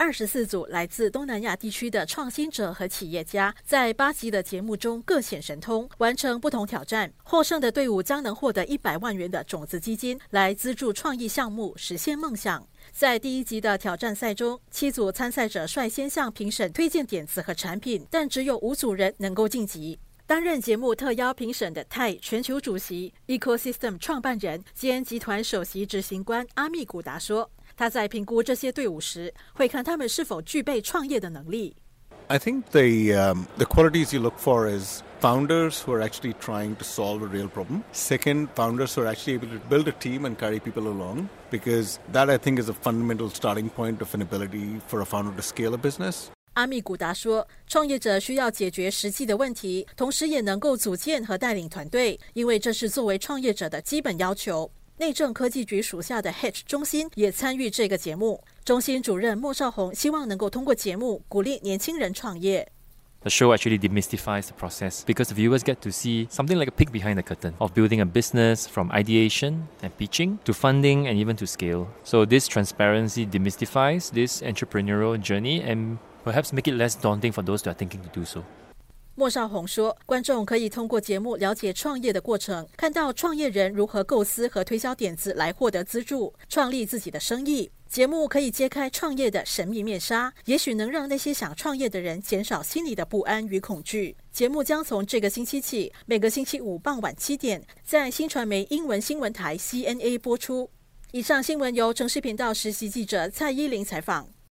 二十四组来自东南亚地区的创新者和企业家，在八集的节目中各显神通，完成不同挑战。获胜的队伍将能获得一百万元的种子基金，来资助创意项目，实现梦想。在第一集的挑战赛中，七组参赛者率先向评审推荐点子和产品，但只有五组人能够晋级。担任节目特邀评审的泰全球主席、Ecosystem 创办人兼集团首席执行官阿密古达说：“他在评估这些队伍时，会看他们是否具备创业的能力。” I think the um, the qualities you look for is founders who are actually trying to solve a real problem. Second, founders who are actually able to build a team and carry people along, because that I think is a fundamental starting point of an ability for a founder to scale a business. 阿密古达说：“创业者需要解决实际的问题，同时也能够组建和带领团队，因为这是作为创业者的基本要求。”内政科技局属下的 Hedge 中心也参与这个节目。中心主任莫少红希望能够通过节目鼓励年轻人创业。The show actually demystifies the process because the viewers get to see something like a peek behind the curtain of building a business from ideation and pitching to funding and even to scale. So this transparency demystifies this entrepreneurial journey and perhaps make it less daunting for those who are thinking to do so. 莫少红说：“观众可以通过节目了解创业的过程，看到创业人如何构思和推销点子来获得资助，创立自己的生意。节目可以揭开创业的神秘面纱，也许能让那些想创业的人减少心里的不安与恐惧。”节目将从这个星期起，每个星期五傍晚七点，在新传媒英文新闻台 CNA 播出。以上新闻由城市频道实习记者蔡依林采访。